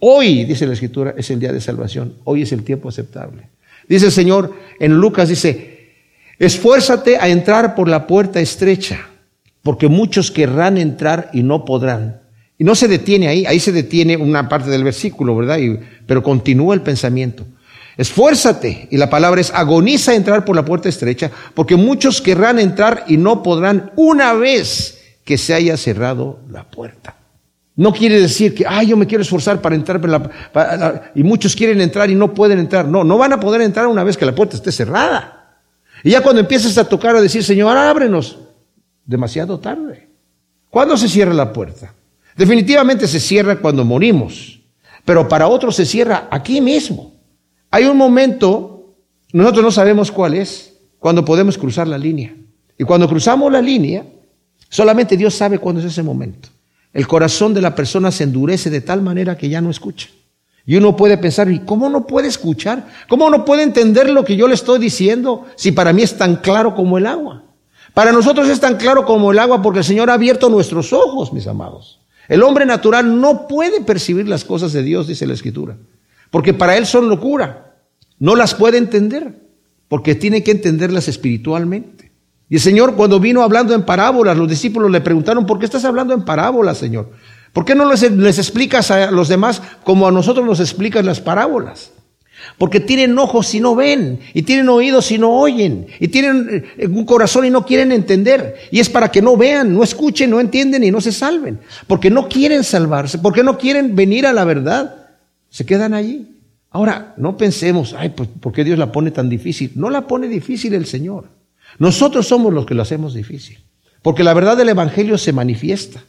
Hoy, dice la Escritura, es el día de salvación. Hoy es el tiempo aceptable. Dice el Señor en Lucas, dice, esfuérzate a entrar por la puerta estrecha, porque muchos querrán entrar y no podrán. Y no se detiene ahí, ahí se detiene una parte del versículo, ¿verdad? Pero continúa el pensamiento. Esfuérzate, y la palabra es agoniza entrar por la puerta estrecha, porque muchos querrán entrar y no podrán una vez que se haya cerrado la puerta. No quiere decir que, ay, yo me quiero esforzar para entrar, la, y muchos quieren entrar y no pueden entrar. No, no van a poder entrar una vez que la puerta esté cerrada. Y ya cuando empieces a tocar a decir, Señor, ábrenos, demasiado tarde. ¿Cuándo se cierra la puerta? Definitivamente se cierra cuando morimos, pero para otros se cierra aquí mismo. Hay un momento, nosotros no sabemos cuál es, cuando podemos cruzar la línea. Y cuando cruzamos la línea, solamente Dios sabe cuándo es ese momento. El corazón de la persona se endurece de tal manera que ya no escucha. Y uno puede pensar, ¿y cómo no puede escuchar? ¿Cómo no puede entender lo que yo le estoy diciendo si para mí es tan claro como el agua? Para nosotros es tan claro como el agua porque el Señor ha abierto nuestros ojos, mis amados. El hombre natural no puede percibir las cosas de Dios, dice la Escritura, porque para él son locura. No las puede entender, porque tiene que entenderlas espiritualmente. Y el Señor cuando vino hablando en parábolas, los discípulos le preguntaron, ¿por qué estás hablando en parábolas, Señor? ¿Por qué no les, explicas a los demás como a nosotros nos explicas las parábolas? Porque tienen ojos y no ven, y tienen oídos y no oyen, y tienen eh, un corazón y no quieren entender. Y es para que no vean, no escuchen, no entienden y no se salven. Porque no quieren salvarse, porque no quieren venir a la verdad. Se quedan allí. Ahora, no pensemos, ay, pues, ¿por qué Dios la pone tan difícil? No la pone difícil el Señor. Nosotros somos los que lo hacemos difícil. Porque la verdad del Evangelio se manifiesta.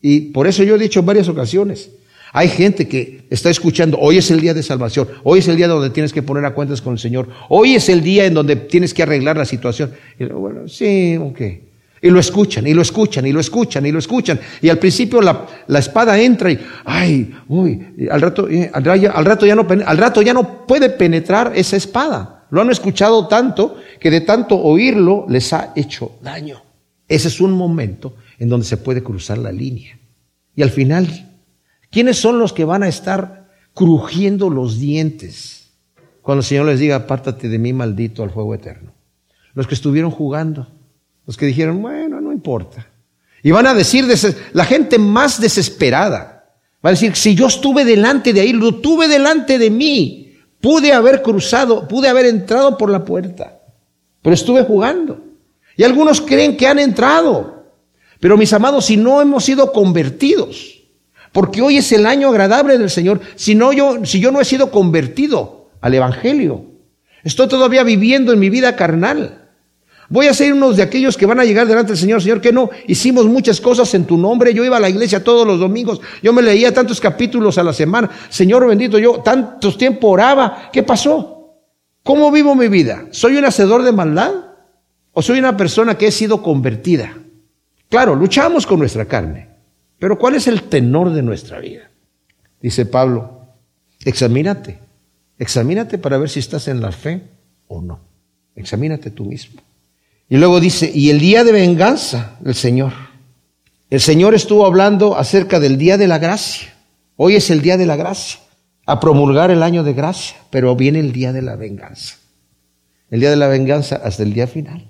Y por eso yo he dicho en varias ocasiones, hay gente que está escuchando, hoy es el día de salvación, hoy es el día donde tienes que poner a cuentas con el Señor, hoy es el día en donde tienes que arreglar la situación. Y bueno, sí, ok. Y lo escuchan, y lo escuchan, y lo escuchan, y lo escuchan. Y al principio la, espada entra y, ay, uy, al rato, eh, al, rato ya no, al rato ya no puede penetrar esa espada. Lo han escuchado tanto que de tanto oírlo les ha hecho daño. Ese es un momento en donde se puede cruzar la línea. Y al final ¿Quiénes son los que van a estar crujiendo los dientes cuando el Señor les diga, apártate de mí, maldito, al fuego eterno? Los que estuvieron jugando, los que dijeron, bueno, no importa. Y van a decir, la gente más desesperada, va a decir, si yo estuve delante de ahí, lo tuve delante de mí, pude haber cruzado, pude haber entrado por la puerta, pero estuve jugando. Y algunos creen que han entrado, Pero mis amados, si no hemos sido convertidos, porque hoy es el año agradable del Señor, si, no yo, si yo no he sido convertido al Evangelio, estoy todavía viviendo en mi vida carnal. Voy a ser uno de aquellos que van a llegar delante del Señor, Señor, que no, hicimos muchas cosas en tu nombre, yo iba a la iglesia todos los domingos, yo me leía tantos capítulos a la semana, Señor bendito, yo tantos tiempo oraba, ¿qué pasó? ¿Cómo vivo mi vida? ¿Soy un hacedor de maldad? ¿O soy una persona que he sido convertida? Claro, luchamos con nuestra carne, pero ¿cuál es el tenor de nuestra vida? Dice Pablo, examínate, examínate para ver si estás en la fe o no. Examínate tú mismo. Y luego dice, y el día de venganza del Señor. El Señor estuvo hablando acerca del día de la gracia. Hoy es el día de la gracia, a promulgar el año de gracia, pero viene el día de la venganza. El día de la venganza hasta el día final.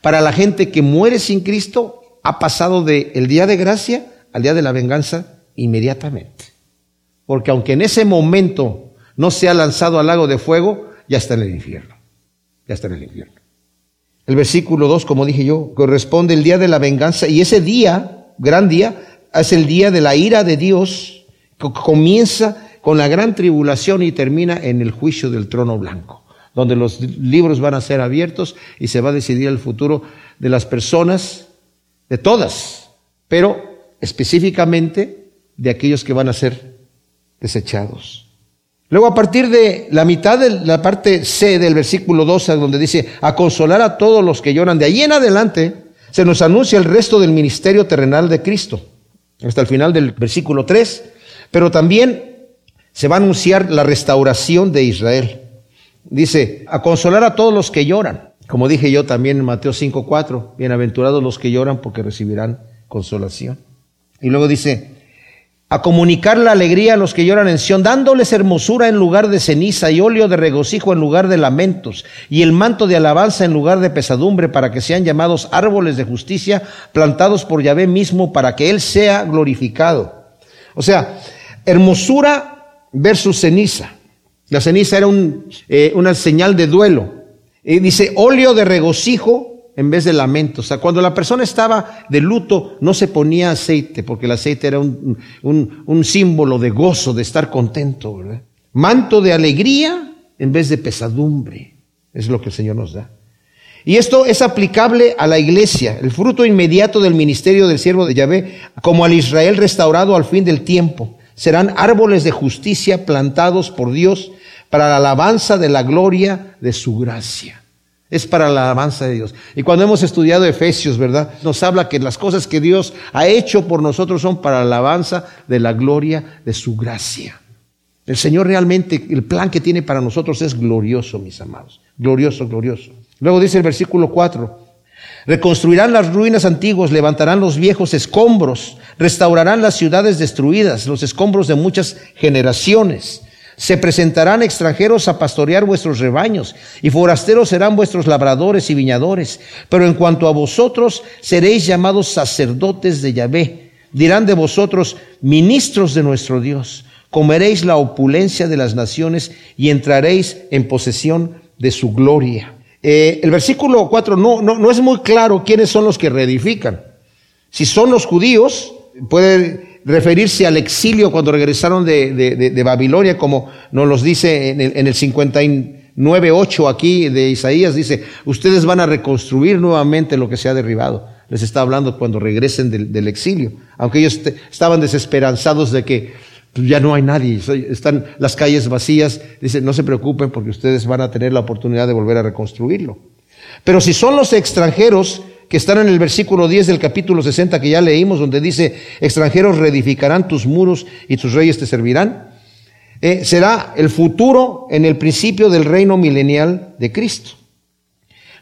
Para la gente que muere sin Cristo, ha pasado del el día de gracia al día de la venganza inmediatamente. Porque aunque en ese momento no se ha lanzado al lago de fuego, ya está en el infierno. Ya está en el infierno. El versículo 2, como dije yo, corresponde el día de la venganza y ese día, gran día, es el día de la ira de Dios, que comienza con la gran tribulación y termina en el juicio del trono blanco, donde los libros van a ser abiertos y se va a decidir el futuro de las personas, de todas, pero específicamente de aquellos que van a ser desechados. Luego a partir de la mitad de la parte C del versículo 12, donde dice, a consolar a todos los que lloran, de ahí en adelante se nos anuncia el resto del ministerio terrenal de Cristo, hasta el final del versículo 3, pero también se va a anunciar la restauración de Israel. Dice, a consolar a todos los que lloran, como dije yo también en Mateo 5.4, bienaventurados los que lloran porque recibirán consolación. Y luego dice, a comunicar la alegría a los que lloran en Sión, dándoles hermosura en lugar de ceniza y óleo de regocijo en lugar de lamentos, y el manto de alabanza en lugar de pesadumbre, para que sean llamados árboles de justicia, plantados por Yahvé mismo, para que Él sea glorificado. O sea, hermosura versus ceniza. La ceniza era eh, una señal de duelo. Y dice óleo de regocijo en vez de lamento. O sea, cuando la persona estaba de luto, no se ponía aceite, porque el aceite era un, un, símbolo de gozo, de estar contento. ¿verdad? Manto de alegría en vez de pesadumbre. Es lo que el Señor nos da. Y esto es aplicable a la iglesia, el fruto inmediato del ministerio del siervo de Yahvé, como al Israel restaurado al fin del tiempo. Serán árboles de justicia plantados por Dios para la alabanza de la gloria de su gracia. Es para la alabanza de Dios. Y cuando hemos estudiado Efesios, ¿verdad? Nos habla que las cosas que Dios ha hecho por nosotros son para la alabanza de la gloria de su gracia. El Señor realmente, el plan que tiene para nosotros es glorioso, mis amados. Glorioso, glorioso. Luego dice el versículo 4. Reconstruirán las ruinas antiguas, levantarán los viejos escombros, restaurarán las ciudades destruidas, los escombros de muchas generaciones se presentarán extranjeros a pastorear vuestros rebaños, y forasteros serán vuestros labradores y viñadores. Pero en cuanto a vosotros, seréis llamados sacerdotes de Yahvé. Dirán de vosotros, ministros de nuestro Dios. Comeréis la opulencia de las naciones y entraréis en posesión de su gloria. Eh, el versículo 4 no, no, no es muy claro quiénes son los que reedifican. Si son los judíos, puede referirse al exilio cuando regresaron de, Babilonia, como nos los dice en el, en el 59.8 aquí de Isaías, dice, ustedes van a reconstruir nuevamente lo que se ha derribado. Les está hablando cuando regresen del, exilio, aunque ellos estaban desesperanzados de que pues, ya no hay nadie, están las calles vacías, dice, no se preocupen porque ustedes van a tener la oportunidad de volver a reconstruirlo. Pero si son los extranjeros, que están en el versículo 10 del capítulo 60 que ya leímos, donde dice, extranjeros reedificarán tus muros y tus reyes te servirán. Eh, será el futuro en el principio del reino milenial de Cristo.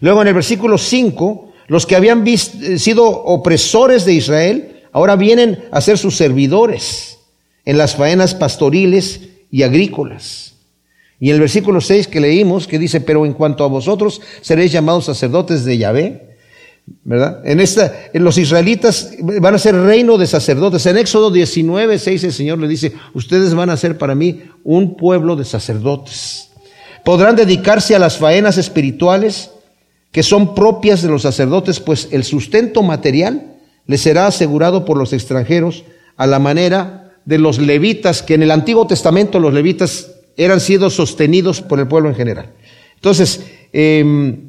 Luego en el versículo 5, los que habían eh, sido opresores de Israel, ahora vienen a ser sus servidores en las faenas pastoriles y agrícolas. Y en el versículo 6 que leímos, que dice, pero en cuanto a vosotros seréis llamados sacerdotes de Yahvé, ¿verdad? En esta, en los israelitas van a ser reino de sacerdotes. En Éxodo 19, 6 el Señor le dice, ustedes van a ser para mí un pueblo de sacerdotes. Podrán dedicarse a las faenas espirituales que son propias de los sacerdotes, pues el sustento material les será asegurado por los extranjeros a la manera de los levitas, que en el Antiguo Testamento los levitas eran sido sostenidos por el pueblo en general. Entonces, em,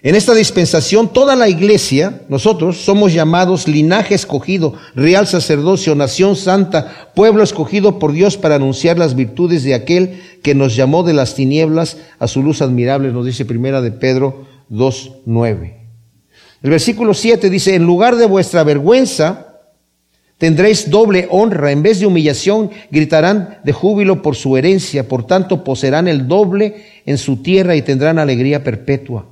en esta dispensación, toda la iglesia, nosotros somos llamados linaje escogido, real sacerdocio, nación santa, pueblo escogido por Dios para anunciar las virtudes de aquel que nos llamó de las tinieblas a su luz admirable, nos dice primera de Pedro 2.9. El versículo 7 dice, en lugar de vuestra vergüenza, Tendréis doble honra, en vez de humillación gritarán de júbilo por su herencia, por tanto poseerán el doble en su tierra y tendrán alegría perpetua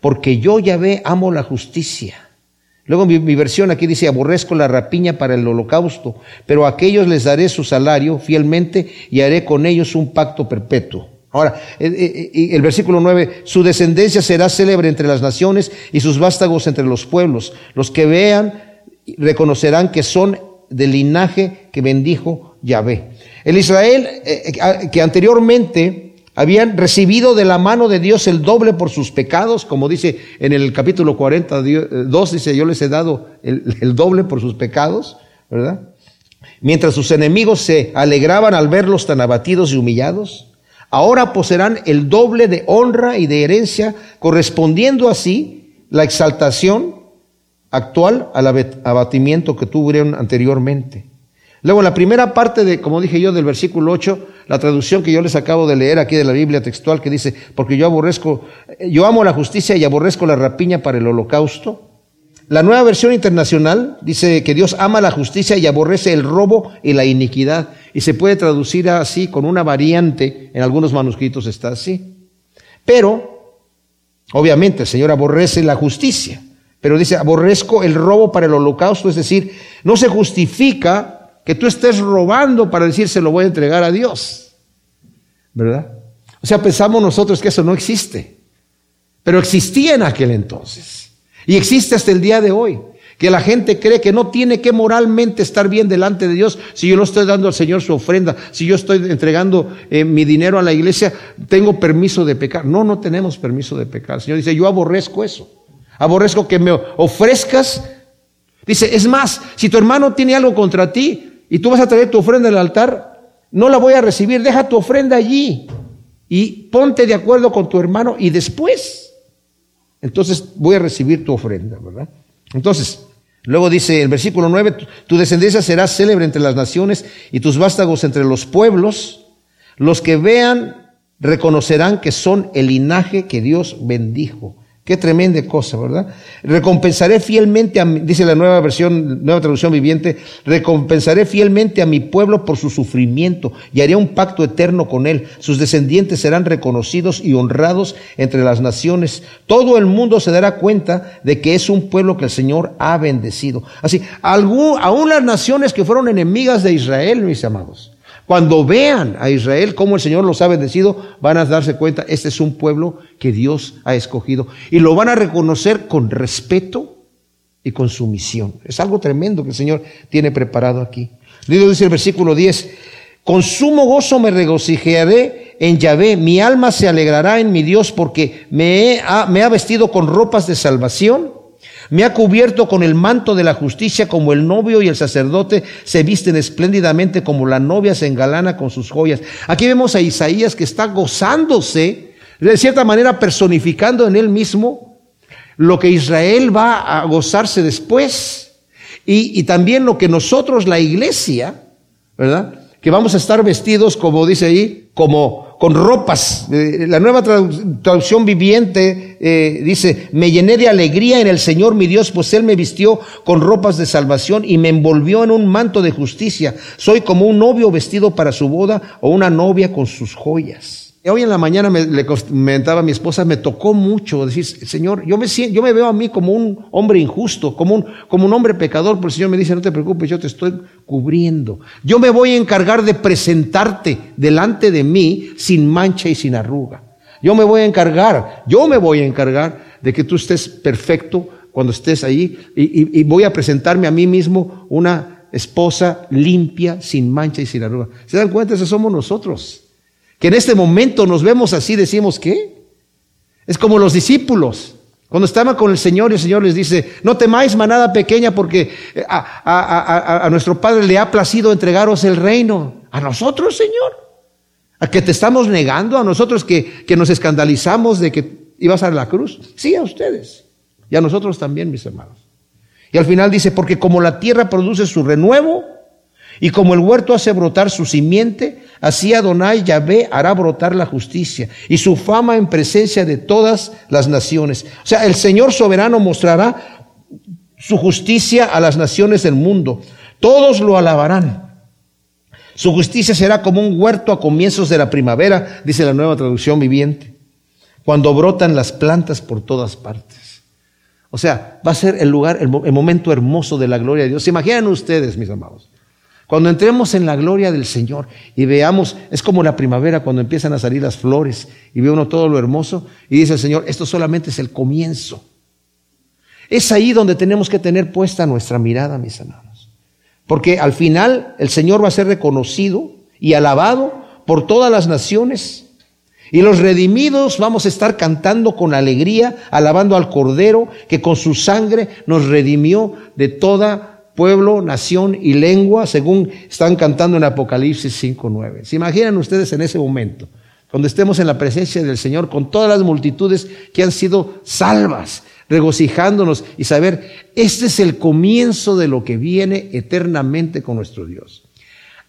porque yo Yahvé amo la justicia. Luego mi, versión aquí dice, aborrezco la rapiña para el holocausto, pero a aquellos les daré su salario fielmente y haré con ellos un pacto perpetuo. Ahora, el, eh, eh, eh, el versículo 9, su descendencia será célebre entre las naciones y sus vástagos entre los pueblos. Los que vean reconocerán que son del linaje que bendijo Yahvé. El Israel que anteriormente habían recibido de la mano de Dios el doble por sus pecados, como dice en el capítulo 42, dice, yo les he dado el, doble por sus pecados, ¿verdad? Mientras sus enemigos se alegraban al verlos tan abatidos y humillados, ahora poseerán el doble de honra y de herencia, correspondiendo así la exaltación actual al abatimiento que tuvieron anteriormente. Luego, la primera parte de, como dije yo, del versículo 8, la traducción que yo les acabo de leer aquí de la Biblia textual que dice, porque yo aborrezco, yo amo la justicia y aborrezco la rapiña para el holocausto. La nueva versión internacional dice que Dios ama la justicia y aborrece el robo y la iniquidad. Y se puede traducir así con una variante, en algunos manuscritos está así. Pero, obviamente, el Señor aborrece la justicia. Pero dice, aborrezco el robo para el holocausto, es decir, no se justifica que tú estés robando para decir se lo voy a entregar a Dios. ¿Verdad? O sea, pensamos nosotros que eso no existe. Pero existía en aquel entonces. Y existe hasta el día de hoy. Que la gente cree que no tiene que moralmente estar bien delante de Dios. Si yo no estoy dando al Señor su ofrenda, si yo estoy entregando eh, mi dinero a la iglesia, tengo permiso de pecar. No, no tenemos permiso de pecar. El Señor dice, yo aborrezco eso. Aborrezco que me ofrezcas. Dice, es más, si tu hermano tiene algo contra ti, y tú vas a traer tu ofrenda al altar, no la voy a recibir, deja tu ofrenda allí y ponte de acuerdo con tu hermano y después, entonces voy a recibir tu ofrenda, ¿verdad? Entonces, luego dice el versículo 9, tu descendencia será célebre entre las naciones y tus vástagos entre los pueblos. Los que vean reconocerán que son el linaje que Dios bendijo. Qué tremenda cosa, ¿verdad? Recompensaré fielmente, a mi, dice la nueva versión, nueva traducción viviente, recompensaré fielmente a mi pueblo por su sufrimiento y haré un pacto eterno con él. Sus descendientes serán reconocidos y honrados entre las naciones. Todo el mundo se dará cuenta de que es un pueblo que el Señor ha bendecido. Así, aún las naciones que fueron enemigas de Israel, mis amados, cuando vean a Israel como el Señor los ha bendecido, van a darse cuenta, este es un pueblo que Dios ha escogido. Y lo van a reconocer con respeto y con sumisión. Es algo tremendo que el Señor tiene preparado aquí. Dice el versículo 10, con sumo gozo me regocijaré en Yahvé, mi alma se alegrará en mi Dios porque me ha vestido con ropas de salvación me ha cubierto con el manto de la justicia como el novio y el sacerdote se visten espléndidamente como la novia se engalana con sus joyas. Aquí vemos a Isaías que está gozándose, de cierta manera personificando en él mismo lo que Israel va a gozarse después y, también lo que nosotros, la iglesia, ¿verdad? Que vamos a estar vestidos, como dice ahí, como con ropas. Eh, la nueva traducción viviente eh, dice, me llené de alegría en el Señor mi Dios, pues Él me vistió con ropas de salvación y me envolvió en un manto de justicia. Soy como un novio vestido para su boda o una novia con sus joyas. Hoy en la mañana me, le comentaba a mi esposa, me tocó mucho decir, Señor, yo me, yo me veo a mí como un hombre injusto, como un, como un hombre pecador, pero el Señor me dice, no te preocupes, yo te estoy cubriendo. Yo me voy a encargar de presentarte delante de mí sin mancha y sin arruga. Yo me voy a encargar, yo me voy a encargar de que tú estés perfecto cuando estés ahí y, y voy a presentarme a mí mismo una esposa limpia, sin mancha y sin arruga. ¿Se dan cuenta? Esos somos nosotros. Que en este momento nos vemos así, decimos, ¿qué? Es como los discípulos. Cuando estaban con el Señor, el Señor les dice, no temáis manada pequeña porque eh, a, nuestro Padre le ha placido entregaros el reino. A nosotros, Señor. A que te estamos negando, a nosotros que, que nos escandalizamos de que ibas a la cruz. Sí, a ustedes. Y a nosotros también, mis hermanos. Y al final dice, porque como la tierra produce su renuevo, y como el huerto hace brotar su simiente, así Adonai Yahvé hará brotar la justicia y su fama en presencia de todas las naciones. O sea, el Señor soberano mostrará su justicia a las naciones del mundo. Todos lo alabarán. Su justicia será como un huerto a comienzos de la primavera, dice la nueva traducción viviente, cuando brotan las plantas por todas partes. O sea, va a ser el lugar, el, momento hermoso de la gloria de Dios. ¿Se imaginan ustedes, mis amados? Cuando entremos en la gloria del Señor y veamos, es como la primavera cuando empiezan a salir las flores y ve uno todo lo hermoso y dice el Señor, esto solamente es el comienzo. Es ahí donde tenemos que tener puesta nuestra mirada, mis hermanos. Porque al final el Señor va a ser reconocido y alabado por todas las naciones. Y los redimidos vamos a estar cantando con alegría, alabando al Cordero que con su sangre nos redimió de toda pueblo, nación y lengua, según están cantando en Apocalipsis 5.9. ¿Se imaginan ustedes en ese momento? Cuando estemos en la presencia del Señor con todas las multitudes que han sido salvas, regocijándonos y saber, este es el comienzo de lo que viene eternamente con nuestro Dios.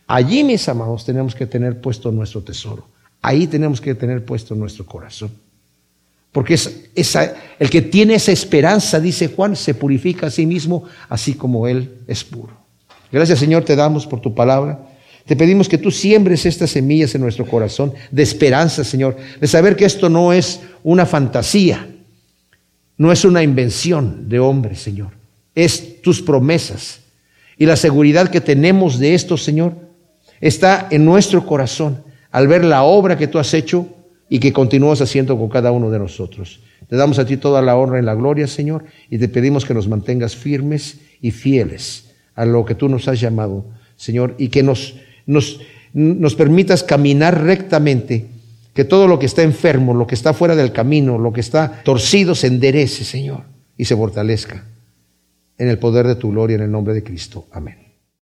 Allí, mis amados, tenemos que tener puesto nuestro tesoro. Ahí tenemos que tener puesto nuestro corazón. Porque es, el que tiene esa esperanza, dice Juan, se purifica a sí mismo, así como Él es puro. Gracias Señor, te damos por tu palabra. Te pedimos que tú siembres estas semillas en nuestro corazón de esperanza, Señor, de saber que esto no es una fantasía, no es una invención de hombre, Señor. Es tus promesas. Y la seguridad que tenemos de esto, Señor, está en nuestro corazón al ver la obra que tú has hecho y que continúas haciendo con cada uno de nosotros. Te damos a ti toda la honra y la gloria, Señor, y te pedimos que nos mantengas firmes y fieles a lo que tú nos has llamado, Señor, y que nos, nos, nos permitas caminar rectamente, que todo lo que está enfermo, lo que está fuera del camino, lo que está torcido, se enderece, Señor, y se fortalezca. En el poder de tu gloria, en el nombre de Cristo. Amén.